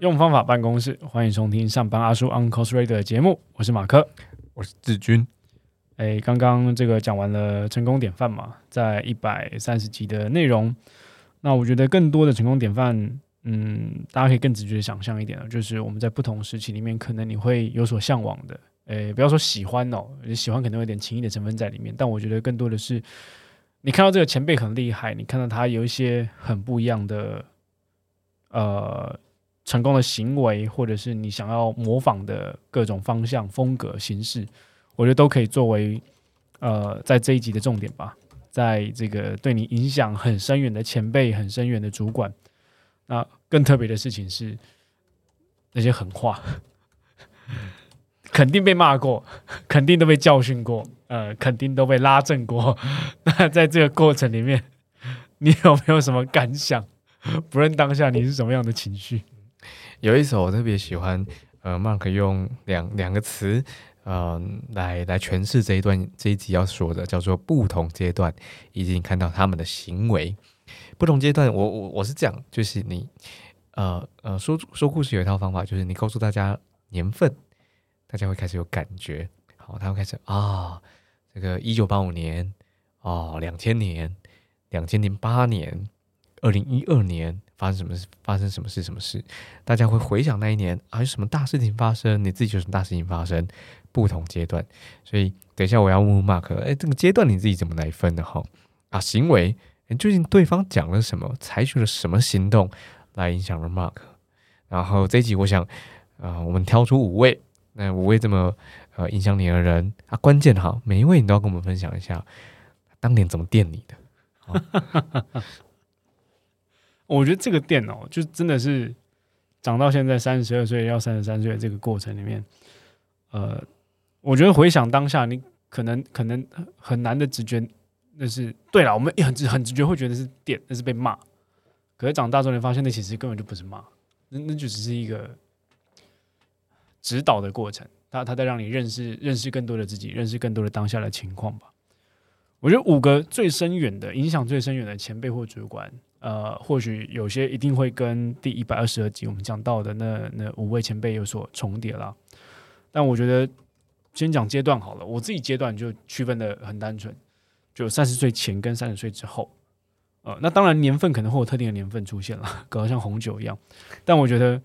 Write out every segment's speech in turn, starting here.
用方法办公室，欢迎收听上班阿叔 Uncle Ray 的节目，我是马克，我是志军。哎，刚刚这个讲完了成功典范嘛，在一百三十集的内容，那我觉得更多的成功典范，嗯，大家可以更直觉的想象一点就是我们在不同时期里面，可能你会有所向往的，诶，不要说喜欢哦，喜欢可能有点情谊的成分在里面，但我觉得更多的是，你看到这个前辈很厉害，你看到他有一些很不一样的，呃。成功的行为，或者是你想要模仿的各种方向、风格、形式，我觉得都可以作为呃，在这一集的重点吧。在这个对你影响很深远的前辈、很深远的主管，那更特别的事情是那些狠话，肯定被骂过，肯定都被教训过，呃，肯定都被拉正过。那在这个过程里面，你有没有什么感想？不论当下你是什么样的情绪？有一首我特别喜欢，呃，Mark 用两两个词，嗯，来来诠释这一段这一集要说的，叫做不同阶段，以及你看到他们的行为。不同阶段，我我我是这样，就是你，呃呃，说说故事有一套方法，就是你告诉大家年份，大家会开始有感觉，好，他会开始啊，这个一九八五年，哦，两千年，两千零八年，二零一二年。发生什么事？发生什么事？什么事？大家会回想那一年啊，有什么大事情发生？你自己有什么大事情发生？不同阶段，所以等一下我要问问 Mark，哎，这个阶段你自己怎么来分的？哈啊，行为，究竟对方讲了什么？采取了什么行动来影响了 Mark？然后这一集我想啊，我们挑出五位，那五位这么呃影响你的人啊，关键哈，每一位你都要跟我们分享一下当年怎么电你的。我觉得这个电哦就真的是长到现在三十二岁要三十三岁这个过程里面，呃，我觉得回想当下，你可能可能很难的直觉，那是对了，我们很直很直觉会觉得是电，那是被骂。可是长大之后，你发现那其实根本就不是骂，那那就只是一个指导的过程，他他在让你认识认识更多的自己，认识更多的当下的情况吧。我觉得五个最深远的影响最深远的前辈或主管。呃，或许有些一定会跟第一百二十二集我们讲到的那那五位前辈有所重叠了，但我觉得先讲阶段好了。我自己阶段就区分的很单纯，就三十岁前跟三十岁之后。呃，那当然年份可能会有特定的年份出现了，搞得像红酒一样。但我觉得，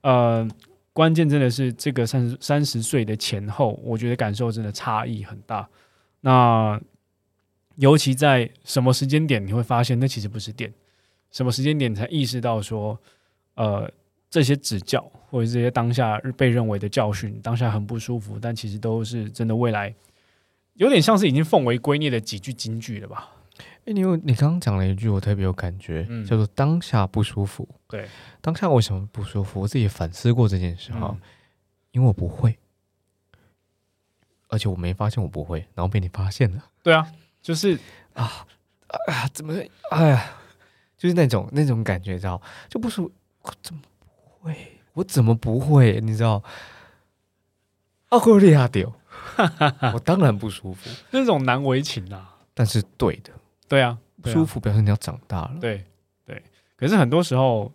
呃，关键真的是这个三十三十岁的前后，我觉得感受真的差异很大。那尤其在什么时间点，你会发现那其实不是电。什么时间点才意识到说，呃，这些指教或者这些当下被认为的教训，当下很不舒服，但其实都是真的。未来有点像是已经奉为圭臬的几句金句了吧？哎，你有你刚刚讲了一句，我特别有感觉，叫做“当下不舒服”。对，当下为什么不舒服？我自己反思过这件事哈，因为我不会，而且我没发现我不会，然后被你发现了。对啊，就是啊啊，怎么哎呀？就是那种那种感觉，知道就不舒服。我怎么不会？我怎么不会？你知道？阿哥利亚丢，我当然不舒服。那种难为情啊！但是对的，对啊，不舒服表示你要长大了。对对，可是很多时候，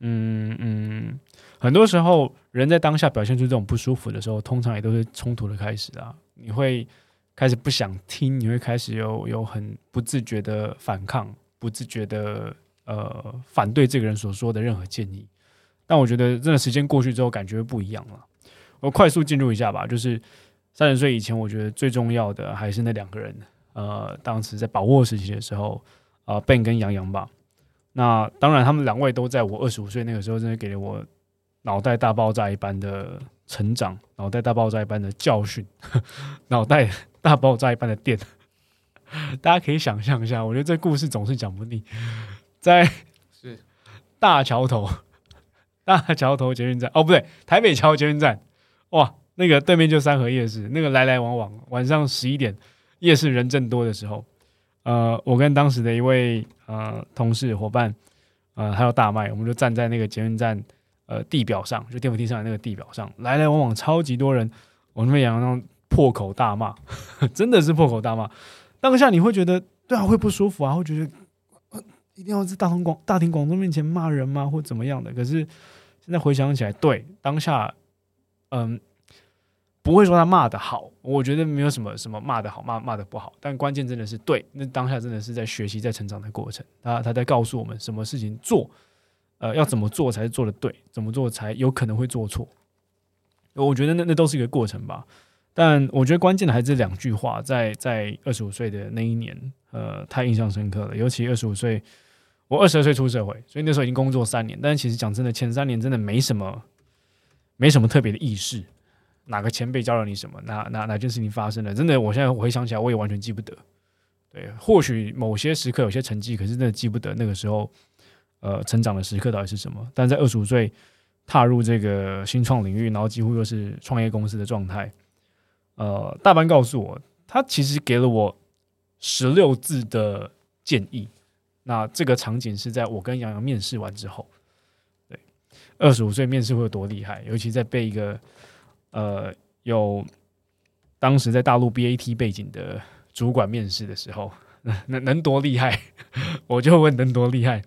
嗯嗯，很多时候人在当下表现出这种不舒服的时候，通常也都是冲突的开始啊。你会开始不想听，你会开始有有很不自觉的反抗。不自觉的呃反对这个人所说的任何建议，但我觉得真的时间过去之后感觉不一样了。我快速进入一下吧，就是三十岁以前，我觉得最重要的还是那两个人。呃，当时在把握时期的时候，啊，Ben 跟杨洋吧。那当然，他们两位都在我二十五岁那个时候，真的给了我脑袋大爆炸一般的成长，脑袋大爆炸一般的教训，脑袋大爆炸一般的电。大家可以想象一下，我觉得这故事总是讲不腻。在是大桥头，大桥头捷运站哦，不对，台北桥捷运站。哇，那个对面就三河夜市，那个来来往往，晚上十一点夜市人正多的时候，呃，我跟当时的一位呃同事伙伴，呃，还有大麦，我们就站在那个捷运站呃地表上，就电扶梯上的那个地表上，来来往往超级多人，我们洋洋破口大骂，真的是破口大骂。当下你会觉得，对啊，会不舒服啊，会觉得，一定要在大庭广大庭广众面前骂人吗，或怎么样的？可是现在回想起来，对当下，嗯。不会说他骂的好，我觉得没有什么什么骂的好骂骂的不好，但关键真的是对，那当下真的是在学习在成长的过程，他他在告诉我们什么事情做，呃，要怎么做才是做的对，怎么做才有可能会做错，我觉得那那都是一个过程吧。但我觉得关键的还是两句话，在在二十五岁的那一年，呃，太印象深刻了。尤其二十五岁，我二十二岁出社会，所以那时候已经工作三年，但其实讲真的，前三年真的没什么没什么特别的意识。哪个前辈教了你什么？哪哪哪件事情发生了？真的，我现在回想起来，我也完全记不得。对，或许某些时刻有些成绩，可是真的记不得那个时候，呃，成长的时刻到底是什么。但在二十五岁踏入这个新创领域，然后几乎又是创业公司的状态，呃，大班告诉我，他其实给了我十六字的建议。那这个场景是在我跟杨洋面试完之后，对，二十五岁面试会有多厉害？尤其在被一个呃，有当时在大陆 BAT 背景的主管面试的时候，能能多厉害？我就问能多厉害？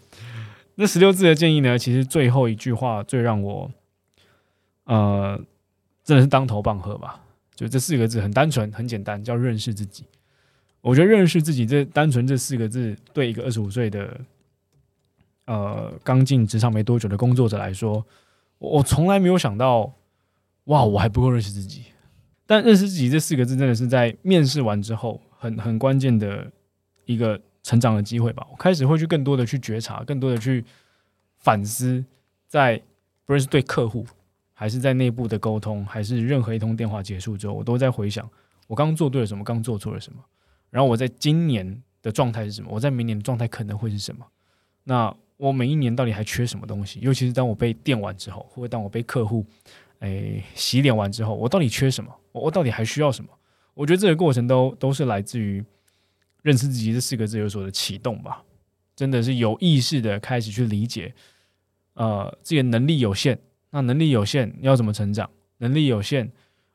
那十六字的建议呢？其实最后一句话最让我呃，真的是当头棒喝吧。就这四个字很单纯，很简单，叫认识自己。我觉得认识自己这单纯这四个字，对一个二十五岁的呃刚进职场没多久的工作者来说，我从来没有想到。哇，我还不够认识自己，但认识自己这四个字真的是在面试完之后很很关键的一个成长的机会吧。我开始会去更多的去觉察，更多的去反思，在不论是对客户，还是在内部的沟通，还是任何一通电话结束之后，我都在回想我刚做对了什么，刚做错了什么，然后我在今年的状态是什么，我在明年的状态可能会是什么。那我每一年到底还缺什么东西？尤其是当我被电完之后，或者当我被客户。哎，洗脸完之后，我到底缺什么？我我到底还需要什么？我觉得这个过程都都是来自于认识自己这四个字有所的启动吧。真的是有意识的开始去理解，呃，自己的能力有限，那能力有限要怎么成长？能力有限，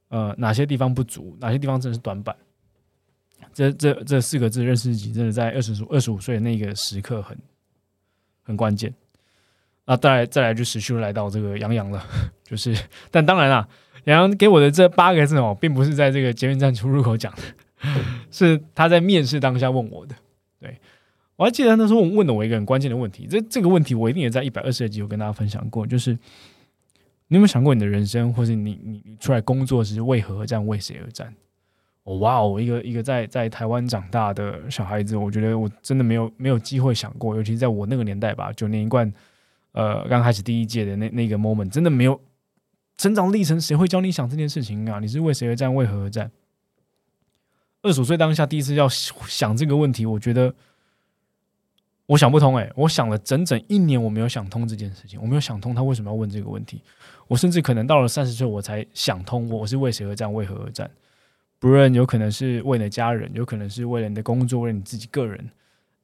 呃，哪些地方不足？哪些地方真的是短板？这这这四个字认识自己，真的在二十五二十五岁的那个时刻很很关键。那，再来再来就持续来到这个杨洋了，就是，但当然啦，杨洋给我的这八个字哦，并不是在这个捷运站出入口讲的，是他在面试当下问我的。对我还记得那时候问了我一个很关键的问题，这这个问题我一定也在一百二十集有跟大家分享过，就是你有没有想过你的人生，或是你你你出来工作时为何而战，为谁而战？哦，哇哦，一个一个在在台湾长大的小孩子，我觉得我真的没有没有机会想过，尤其是在我那个年代吧，九年一贯。呃，刚开始第一届的那那个 moment，真的没有成长历程，谁会教你想这件事情啊？你是为谁而战，为何而战？二十五岁当下第一次要想这个问题，我觉得我想不通。哎，我想了整整一年，我没有想通这件事情，我没有想通他为什么要问这个问题。我甚至可能到了三十岁，我才想通，我是为谁而战，为何而战？不论有可能是为了家人，有可能是为了你的工作，为了你自己个人。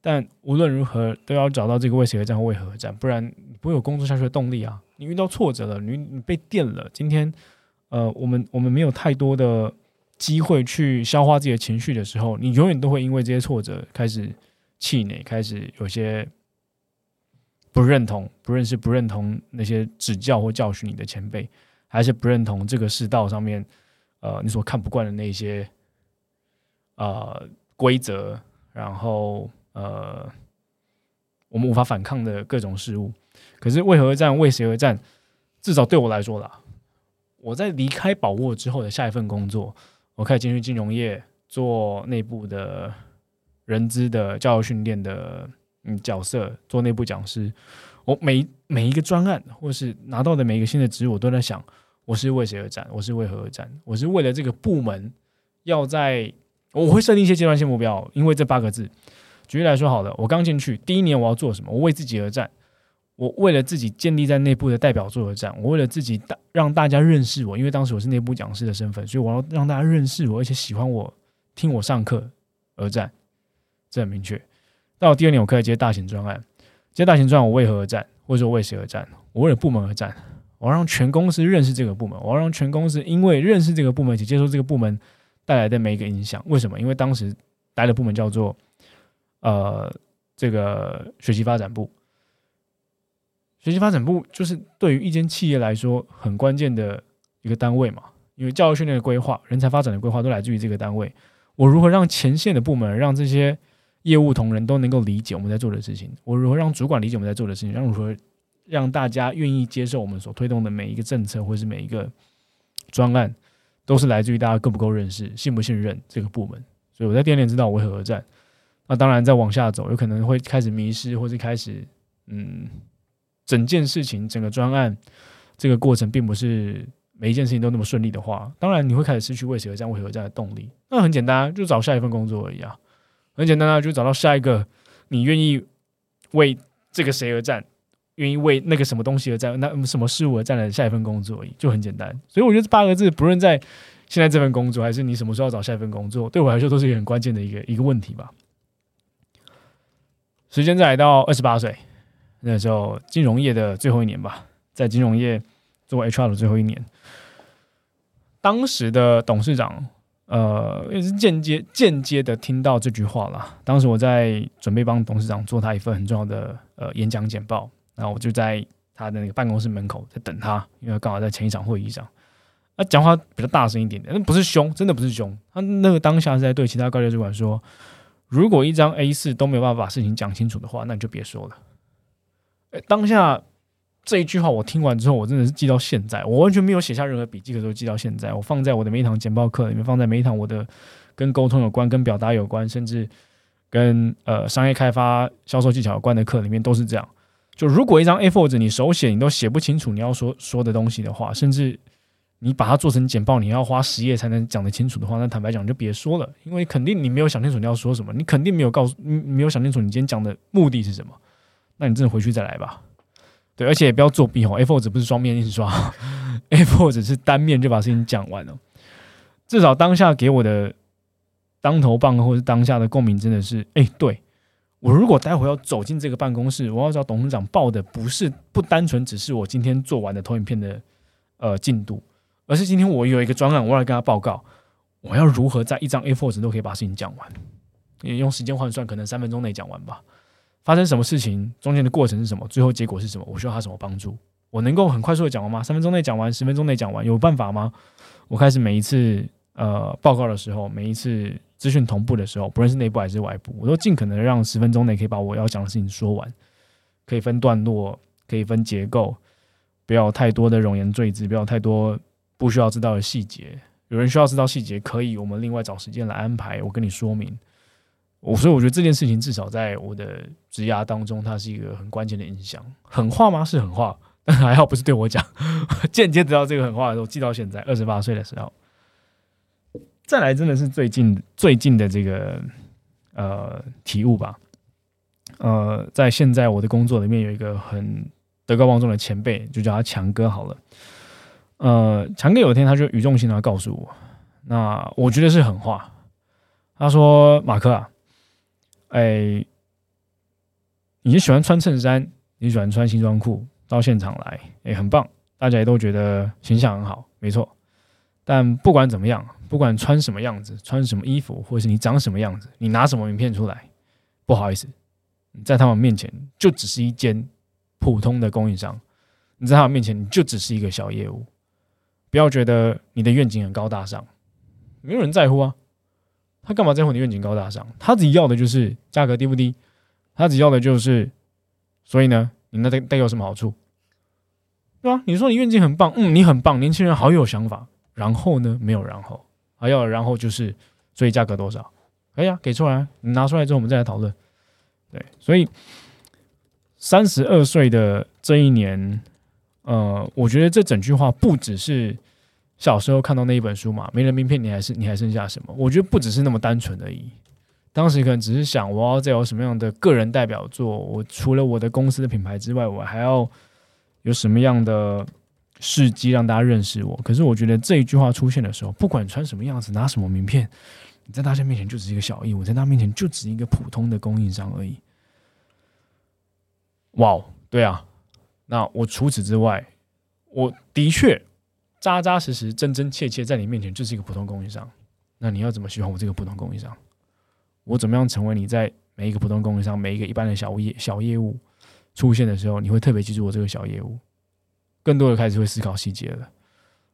但无论如何，都要找到这个为谁而战为何而战，不然不会有工作下去的动力啊！你遇到挫折了，你你被电了，今天，呃，我们我们没有太多的机会去消化自己的情绪的时候，你永远都会因为这些挫折开始气馁，开始有些不认同，不认识不认同那些指教或教训你的前辈，还是不认同这个世道上面，呃，你所看不惯的那些，呃，规则，然后。呃，我们无法反抗的各种事物，可是为何而战？为谁而战？至少对我来说啦，我在离开宝沃之后的下一份工作，我开始进入金融业，做内部的人资的教育训练的嗯角色，做内部讲师。我每每一个专案，或是拿到的每一个新的职务，我都在想，我是为谁而战？我是为何而战？我是为了这个部门要在，我会设定一些阶段性目标，因为这八个字。举例来说，好了，我刚进去第一年，我要做什么？我为自己而战，我为了自己建立在内部的代表作而战，我为了自己大让大家认识我，因为当时我是内部讲师的身份，所以我要让大家认识我，而且喜欢我，听我上课而战，这很明确。到第二年，我开始接大型专案，接大型专案我为何而战，或者说为谁而战？我为了部门而战，我要让全公司认识这个部门，我要让全公司因为认识这个部门，且接受这个部门带来的每一个影响。为什么？因为当时待的部门叫做呃这个学习发展部，学习发展部就是对于一间企业来说很关键的一个单位嘛。因为教育训练的规划、人才发展的规划都来自于这个单位。我如何让前线的部门、让这些业务同仁都能够理解我们在做的事情？我如何让主管理解我们在做的事情？让如何让大家愿意接受我们所推动的每一个政策，或是每一个专案，都是来自于大家够不够认识、信不信任这个部门？所以我在店里知道我为何而战。那当然，再往下走，有可能会开始迷失，或是开始嗯，整件事情、整个专案这个过程并不是。每一件事情都那么顺利的话，当然你会开始失去为谁而战、为何而战的动力。那很简单，就找下一份工作而已啊，很简单啊，就找到下一个你愿意为这个谁而战、愿意为那个什么东西而战、那什么事物而战的下一份工作而已，就很简单。所以我觉得这八个字，不论在现在这份工作，还是你什么时候要找下一份工作，对我来说都是一个很关键的一个一个问题吧。时间再来到二十八岁，那时候金融业的最后一年吧，在金融业做 HR 的最后一年。当时的董事长，呃，也是间接间接的听到这句话了。当时我在准备帮董事长做他一份很重要的呃演讲简报，然后我就在他的那个办公室门口在等他，因为刚好在前一场会议上，他讲话比较大声一点点，那不是凶，真的不是凶。他那个当下是在对其他高级主管说：“如果一张 A 四都没有办法把事情讲清楚的话，那你就别说了。”哎，当下。这一句话我听完之后，我真的是记到现在。我完全没有写下任何笔记，可是记到现在。我放在我的每一堂简报课里面，放在每一堂我的跟沟通有关、跟表达有关，甚至跟呃商业开发、销售技巧有关的课里面都是这样。就如果一张 A4 纸你手写你都写不清楚你要说说的东西的话，甚至你把它做成简报，你要花十页才能讲得清楚的话，那坦白讲就别说了，因为肯定你没有想清楚你要说什么，你肯定没有告诉，你没有想清楚你今天讲的目的是什么。那你真的回去再来吧。对，而且也不要作弊哦。A4 纸不是双面印刷，A4 纸是单面就把事情讲完了。至少当下给我的当头棒，或是当下的共鸣，真的是，哎，对我如果待会要走进这个办公室，我要找董事长报的，不是不单纯只是我今天做完的投影片的呃进度，而是今天我有一个专案，我要跟他报告，我要如何在一张 A4 纸都可以把事情讲完，你用时间换算，可能三分钟内讲完吧。发生什么事情？中间的过程是什么？最后结果是什么？我需要他什么帮助？我能够很快速的讲完吗？三分钟内讲完？十分钟内讲完？有办法吗？我开始每一次呃报告的时候，每一次资讯同步的时候，不论是内部还是外部，我都尽可能让十分钟内可以把我要讲的事情说完。可以分段落，可以分结构，不要太多的冗言赘字，不要太多不需要知道的细节。有人需要知道细节，可以我们另外找时间来安排。我跟你说明。我所以我觉得这件事情至少在我的职涯当中，它是一个很关键的影响。狠话吗？是狠话，但还好不是对我讲。间接得到这个狠话的时候，记到现在二十八岁的时候。再来，真的是最近最近的这个呃体悟吧。呃，在现在我的工作里面有一个很德高望重的前辈，就叫他强哥好了。呃，强哥有一天他就语重心长告诉我，那我觉得是狠话。他说：“马克啊。”哎，你喜欢穿衬衫，你喜欢穿西装裤到现场来，哎，很棒，大家也都觉得形象很好，没错。但不管怎么样，不管穿什么样子，穿什么衣服，或者是你长什么样子，你拿什么名片出来，不好意思，你在他们面前就只是一间普通的供应商，你在他们面前你就只是一个小业务。不要觉得你的愿景很高大上，没有人在乎啊。他干嘛在乎你愿景高大上？他只要的就是价格低不低，他只要的就是，所以呢，你那带带有什么好处？对吧？你说你愿景很棒，嗯，你很棒，年轻人好有想法。然后呢，没有然后，还要然后就是，所以价格多少？可以啊，给出来，你拿出来之后我们再来讨论。对，所以三十二岁的这一年，呃，我觉得这整句话不只是。小时候看到那一本书嘛，没人名片，你还是你还剩下什么？我觉得不只是那么单纯而已。当时可能只是想，我要再有什么样的个人代表作？我除了我的公司的品牌之外，我还要有什么样的事迹让大家认识我？可是我觉得这一句话出现的时候，不管穿什么样子，拿什么名片，你在大家面前就只是一个小义，我在他面前就只是一个普通的供应商而已。哇哦，对啊，那我除此之外，我的确扎扎实实、真真切切在你面前就是一个普通供应商。那你要怎么喜欢我这个普通供应商？我怎么样成为你在每一个普通供应商、每一个一般的小业小业务出现的时候，你会特别记住我这个小业务？更多的开始会思考细节了。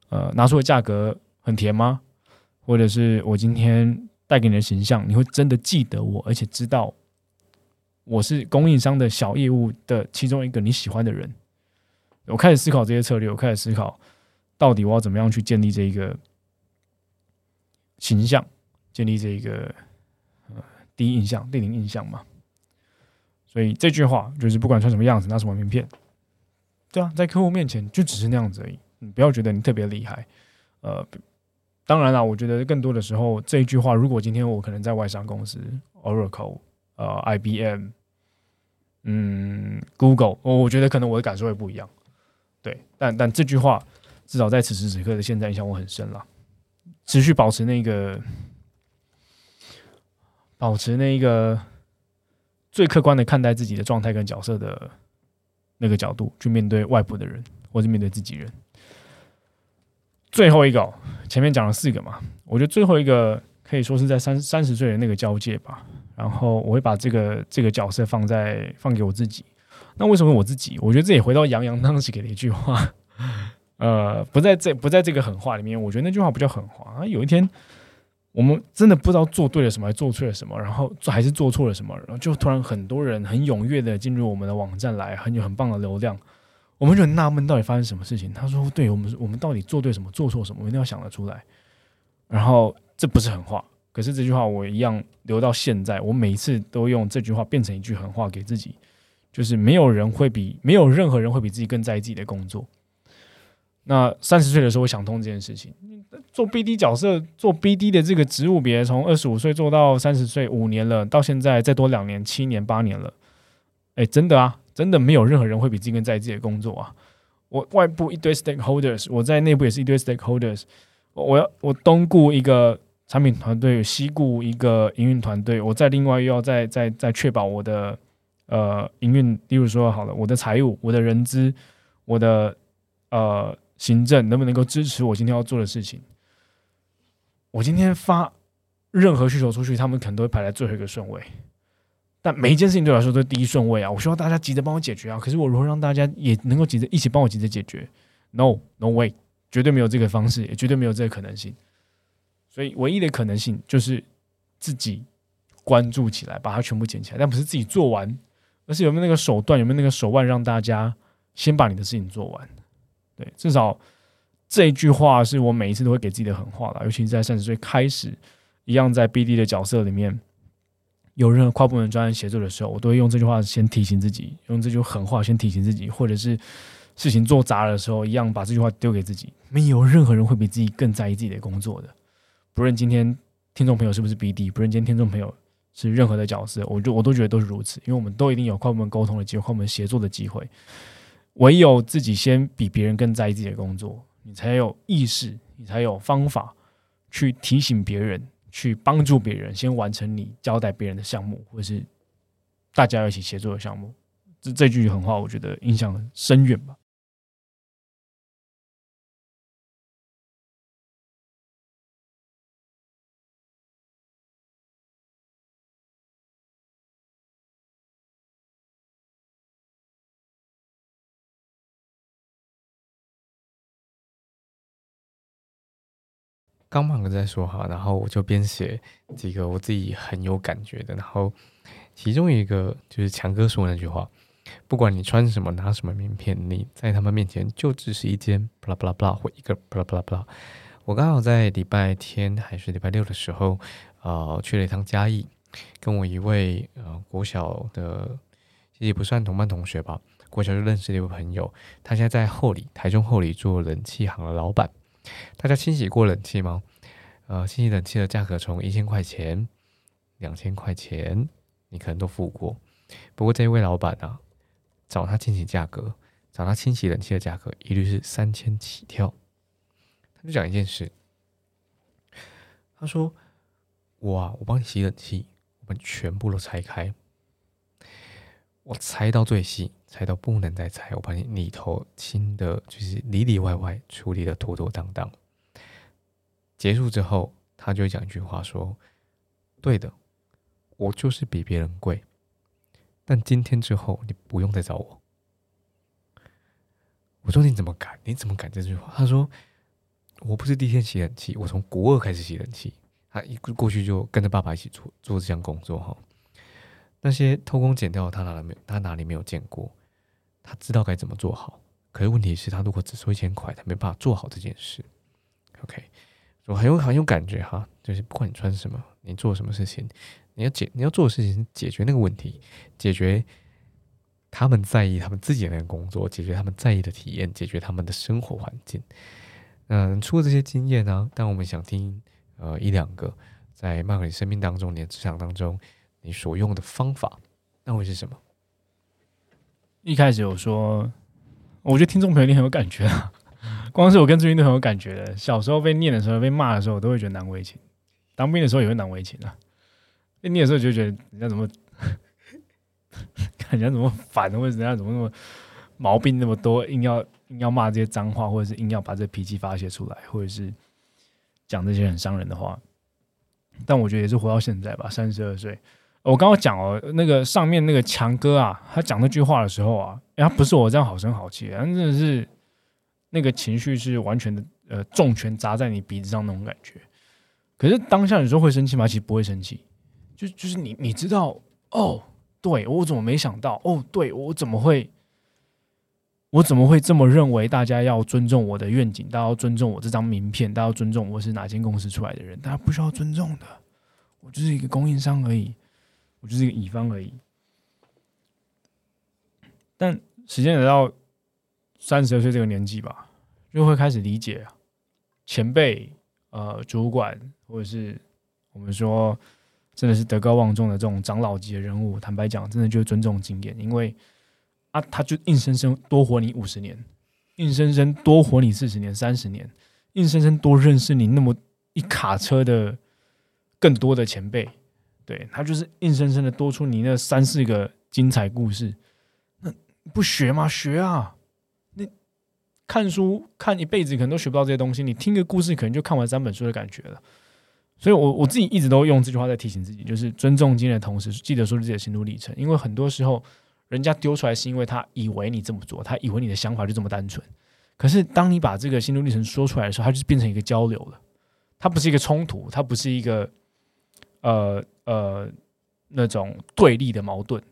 呃，拿出的价格很甜吗？或者是我今天带给你的形象，你会真的记得我，而且知道我是供应商的小业务的其中一个你喜欢的人？我开始思考这些策略，我开始思考到底我要怎么样去建立这一个形象，建立这一个呃第一印象、第零印象嘛。所以这句话就是不管穿什么样子，拿什么名片，对啊，在客户面前就只是那样子而已。你不要觉得你特别厉害，呃，当然了，我觉得更多的时候这一句话，如果今天我可能在外商公司，Oracle，呃，IBM，嗯，Google，我我觉得可能我的感受会不一样，对，但但这句话至少在此时此刻的现在影响我很深了，持续保持那个，保持那个最客观的看待自己的状态跟角色的那个角度去面对外部的人，或是面对自己人。最后一个，前面讲了四个嘛，我觉得最后一个可以说是在三三十岁的那个交界吧。然后我会把这个这个角色放在放给我自己。那为什么我自己？我觉得这也回到杨洋当时给的一句话，呃，不在这不在这个狠话里面。我觉得那句话不叫狠话啊。有一天我们真的不知道做对了什么，还做错了什么，然后还是做错了什么，然后就突然很多人很踊跃的进入我们的网站来，很有很棒的流量。我们就很纳闷，到底发生什么事情？他说：“对我们，我们到底做对什么，做错什么？我一定要想得出来。”然后这不是狠话，可是这句话我一样留到现在。我每一次都用这句话变成一句狠话给自己，就是没有人会比没有任何人会比自己更在意自己的工作。那三十岁的时候，我想通这件事情，做 BD 角色，做 BD 的这个职务别从二十五岁做到三十岁，五年了，到现在再多两年，七年八年了。哎，真的啊。真的没有任何人会比自己更在意自己的工作啊！我外部一堆 stakeholders，我在内部也是一堆 stakeholders。我要我东顾一个产品团队，西顾一个营运团队，我在另外又要再再再确保我的呃营运，例如说好了，我的财务、我的人资、我的呃行政能不能够支持我今天要做的事情？我今天发任何需求出去，他们可能都会排在最后一个顺位。但每一件事情对我来说都是第一顺位啊！我希望大家急着帮我解决啊！可是我如何让大家也能够急着一起帮我急着解决？No，No way，绝对没有这个方式，也绝对没有这个可能性。所以唯一的可能性就是自己关注起来，把它全部捡起来，但不是自己做完，而是有没有那个手段，有没有那个手腕，让大家先把你的事情做完。对，至少这一句话是我每一次都会给自己的狠话了，尤其是在三十岁开始，一样在 BD 的角色里面。有任何跨部门专案协作的时候，我都会用这句话先提醒自己，用这句狠话先提醒自己，或者是事情做砸的时候，一样把这句话丢给自己。没有任何人会比自己更在意自己的工作的，不论今天听众朋友是不是 BD，不论今天听众朋友是任何的角色，我就我都觉得都是如此，因为我们都一定有跨部门沟通的机会，跨部门协作的机会。唯有自己先比别人更在意自己的工作，你才有意识，你才有方法去提醒别人。去帮助别人，先完成你交代别人的项目，或是大家一起协作的项目。这这句狠话，我觉得印象深远吧。刚忙着在说哈，然后我就编写几个我自己很有感觉的，然后其中一个就是强哥说那句话：不管你穿什么拿什么名片，你在他们面前就只是一间巴拉巴拉巴拉或一个巴拉巴拉巴拉。我刚好在礼拜天还是礼拜六的时候，呃，去了一趟嘉义，跟我一位呃国小的其实不算同班同学吧，国小就认识的一位朋友，他现在在后里台中后里做冷气行的老板。大家清洗过冷气吗？呃，清洗冷气的价格从一千块钱、两千块钱，你可能都付过。不过这位老板啊，找他清洗价格，找他清洗冷气的价格，一律是三千起跳。他就讲一件事，他说：“我啊，我帮你洗冷气，我们全部都拆开。我猜到最细，猜到不能再猜，我把你里头清的，就是里里外外处理的妥妥当当。结束之后，他就讲一句话说：“对的，我就是比别人贵，但今天之后你不用再找我。”我说：“你怎么敢？你怎么敢这句话？”他说：“我不是第一天洗冷气，我从国二开始洗冷气，他一过去就跟着爸爸一起做做这项工作哈。”那些偷工减料，他哪里没他哪里没有见过？他知道该怎么做好。可是问题是他如果只收一千块，他没办法做好这件事。OK，我很有很有感觉哈，就是不管你穿什么，你做什么事情，你要解你要做的事情是解决那个问题，解决他们在意他们自己的那个工作，解决他们在意的体验，解决他们的生活环境。嗯，除了这些经验呢，但我们想听呃一两个在曼克里生命当中，你的职场当中。你所用的方法，那会是什么？一开始有说，我觉得听众朋友你很有感觉啊。光是我跟朱茵都很有感觉的。小时候被念的时候，被骂的时候，我都会觉得难为情。当兵的时候也会难为情啊。被念的时候就觉得人家怎么，看人家怎么烦，或者人家怎么那么毛病那么多，硬要硬要骂这些脏话，或者是硬要把这脾气发泄出来，或者是讲这些很伤人的话。但我觉得也是活到现在吧，三十二岁。我刚刚讲哦，那个上面那个强哥啊，他讲那句话的时候啊，他不是我这样好声好气，他真的是那个情绪是完全的呃重拳砸在你鼻子上那种感觉。可是当下你说会生气吗？其实不会生气，就就是你你知道哦，对我怎么没想到哦，对我怎么会我怎么会这么认为？大家要尊重我的愿景，大家要尊重我这张名片，大家要尊重我是哪间公司出来的人，大家不需要尊重的，我就是一个供应商而已。我就是一个乙方而已，但时间来到三十二岁这个年纪吧，就会开始理解，前辈、呃，主管或者是我们说真的是德高望重的这种长老级的人物，坦白讲，真的就尊重经验，因为啊，他就硬生生多活你五十年，硬生生多活你四十年、三十年，硬生生多认识你那么一卡车的更多的前辈。对他就是硬生生的多出你那三四个精彩故事，那不学吗？学啊！那看书看一辈子可能都学不到这些东西，你听个故事可能就看完三本书的感觉了。所以，我我自己一直都用这句话在提醒自己，就是尊重经验的同时，记得说自己的心路历程。因为很多时候，人家丢出来是因为他以为你这么做，他以为你的想法就这么单纯。可是，当你把这个心路历程说出来的时候，它就变成一个交流了。它不是一个冲突，它不是一个呃。呃，那种对立的矛盾，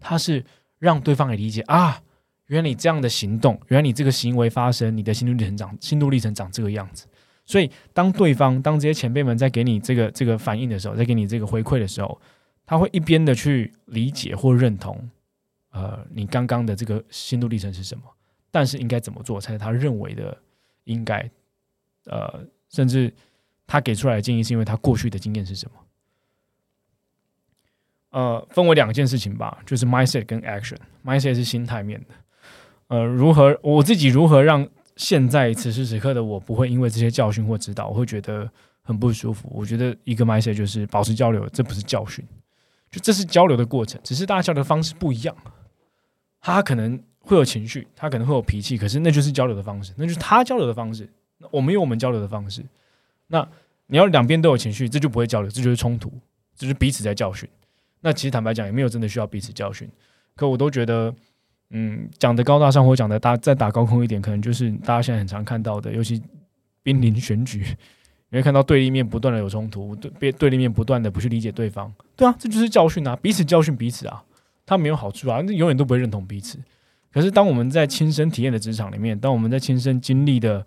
它是让对方也理解啊，原来你这样的行动，原来你这个行为发生，你的心路历程长，心路历程长这个样子。所以，当对方，当这些前辈们在给你这个这个反应的时候，在给你这个回馈的时候，他会一边的去理解或认同，呃，你刚刚的这个心路历程是什么，但是应该怎么做才是他认为的应该，呃，甚至他给出来的建议是因为他过去的经验是什么。呃，分为两件事情吧，就是 mindset 跟 action。mindset 是心态面的，呃，如何我自己如何让现在此时此刻的我不会因为这些教训或指导，我会觉得很不舒服。我觉得一个 mindset 就是保持交流，这不是教训，就这是交流的过程，只是大家交流的方式不一样。他可能会有情绪，他可能会有脾气，可是那就是交流的方式，那就是他交流的方式。我们有我们交流的方式。那你要两边都有情绪，这就不会交流，这就是冲突，这就是彼此在教训。那其实坦白讲，也没有真的需要彼此教训。可我都觉得，嗯，讲的高大上或讲的大再打高空一点，可能就是大家现在很常看到的，尤其濒临选举，你会看到对立面不断的有冲突，对对立面不断的不去理解对方。对啊，这就是教训啊，彼此教训彼此啊，他没有好处啊，那永远都不会认同彼此。可是当我们在亲身体验的职场里面，当我们在亲身经历的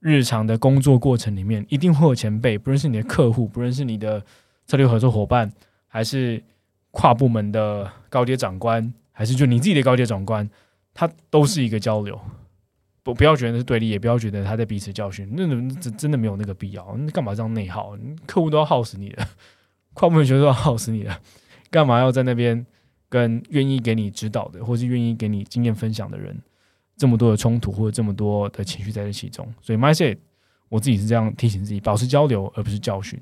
日常的工作过程里面，一定会有前辈，不论是你的客户，不论是你的策略合作伙伴，还是跨部门的高阶长官，还是就你自己的高阶长官，他都是一个交流。不不要觉得是对立，也不要觉得他在彼此教训，那真真的没有那个必要。你干嘛这样内耗？客户都要耗死你了，跨部门学都要耗死你了，干嘛要在那边跟愿意给你指导的，或是愿意给你经验分享的人，这么多的冲突或者这么多的情绪在这其中？所以，my say，我自己是这样提醒自己，保持交流而不是教训，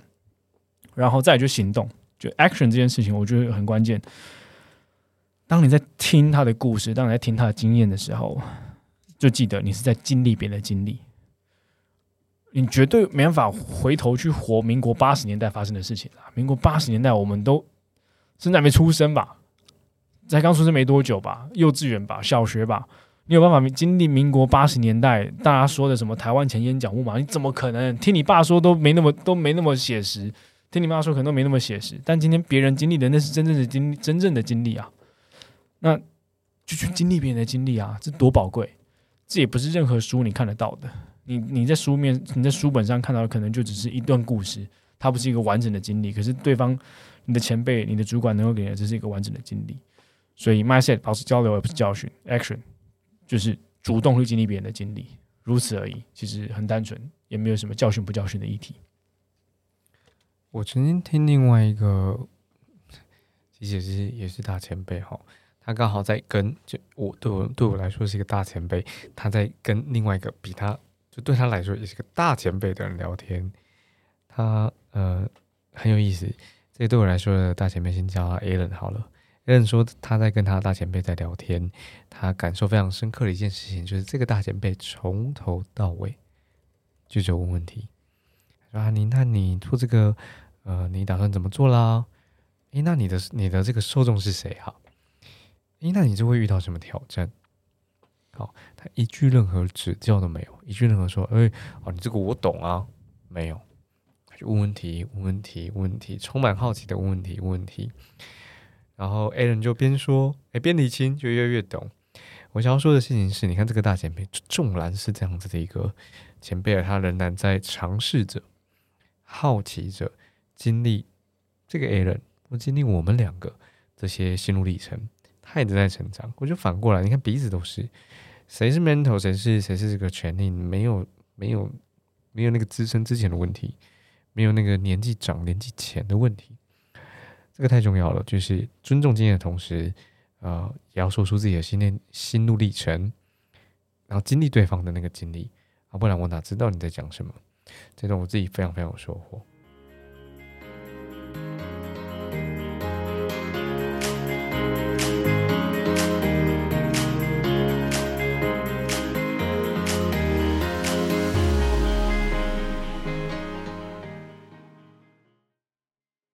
然后再就行动。Action 这件事情，我觉得很关键。当你在听他的故事，当你在听他的经验的时候，就记得你是在经历别人的经历。你绝对没办法回头去活民国八十年代发生的事情啊！民国八十年代，我们都甚至还没出生吧，才刚出生没多久吧，幼稚园吧，小学吧，你有办法经历民国八十年代大家说的什么台湾前烟角木吗？你怎么可能听你爸说都没那么都没那么写实？听你妈说可能都没那么写实。但今天别人经历的那是真正的经真正的经历啊！那就去经历别人的经历啊，这多宝贵！这也不是任何书你看得到的。你你在书面你在书本上看到的可能就只是一段故事，它不是一个完整的经历。可是对方你的前辈、你的主管能够给你的，这是一个完整的经历。所以，mindset 保持交流而不是教训，action 就是主动去经历别人的经历，如此而已。其实很单纯，也没有什么教训不教训的议题。我曾经听另外一个，其实是也是大前辈哈。他刚好在跟就我对我对我来说是一个大前辈，他在跟另外一个比他就对他来说也是个大前辈的人聊天。他呃很有意思，这对我来说的大前辈先叫 Alan 好了。Alan 说他在跟他大前辈在聊天，他感受非常深刻的一件事情就是这个大前辈从头到尾就只问问题。说啊，你那你做这个呃，你打算怎么做啦？诶，那你的你的这个受众是谁哈？诶，那你就会遇到什么挑战？好，他一句任何指教都没有，一句任何说，哎，哦，你这个我懂啊，没有，就问问题，问问题，问问题，充满好奇的问问题，问问题。然后 A 人就边说，哎，边理清，就越越懂。我想要说的事情是，你看这个大前辈，纵然是这样子的一个前辈，他仍然在尝试着、好奇着经历这个 A 人，或经历我们两个这些心路历程。他也在成长，我就反过来，你看彼此都是，谁是 mental，谁是谁是这个权利，没有没有没有那个资深之前的问题，没有那个年纪长年纪浅的问题，这个太重要了。就是尊重经验的同时，呃，也要说出自己的心念心路历程，然后经历对方的那个经历啊，不然我哪知道你在讲什么？这种我自己非常非常有收获。Thank you.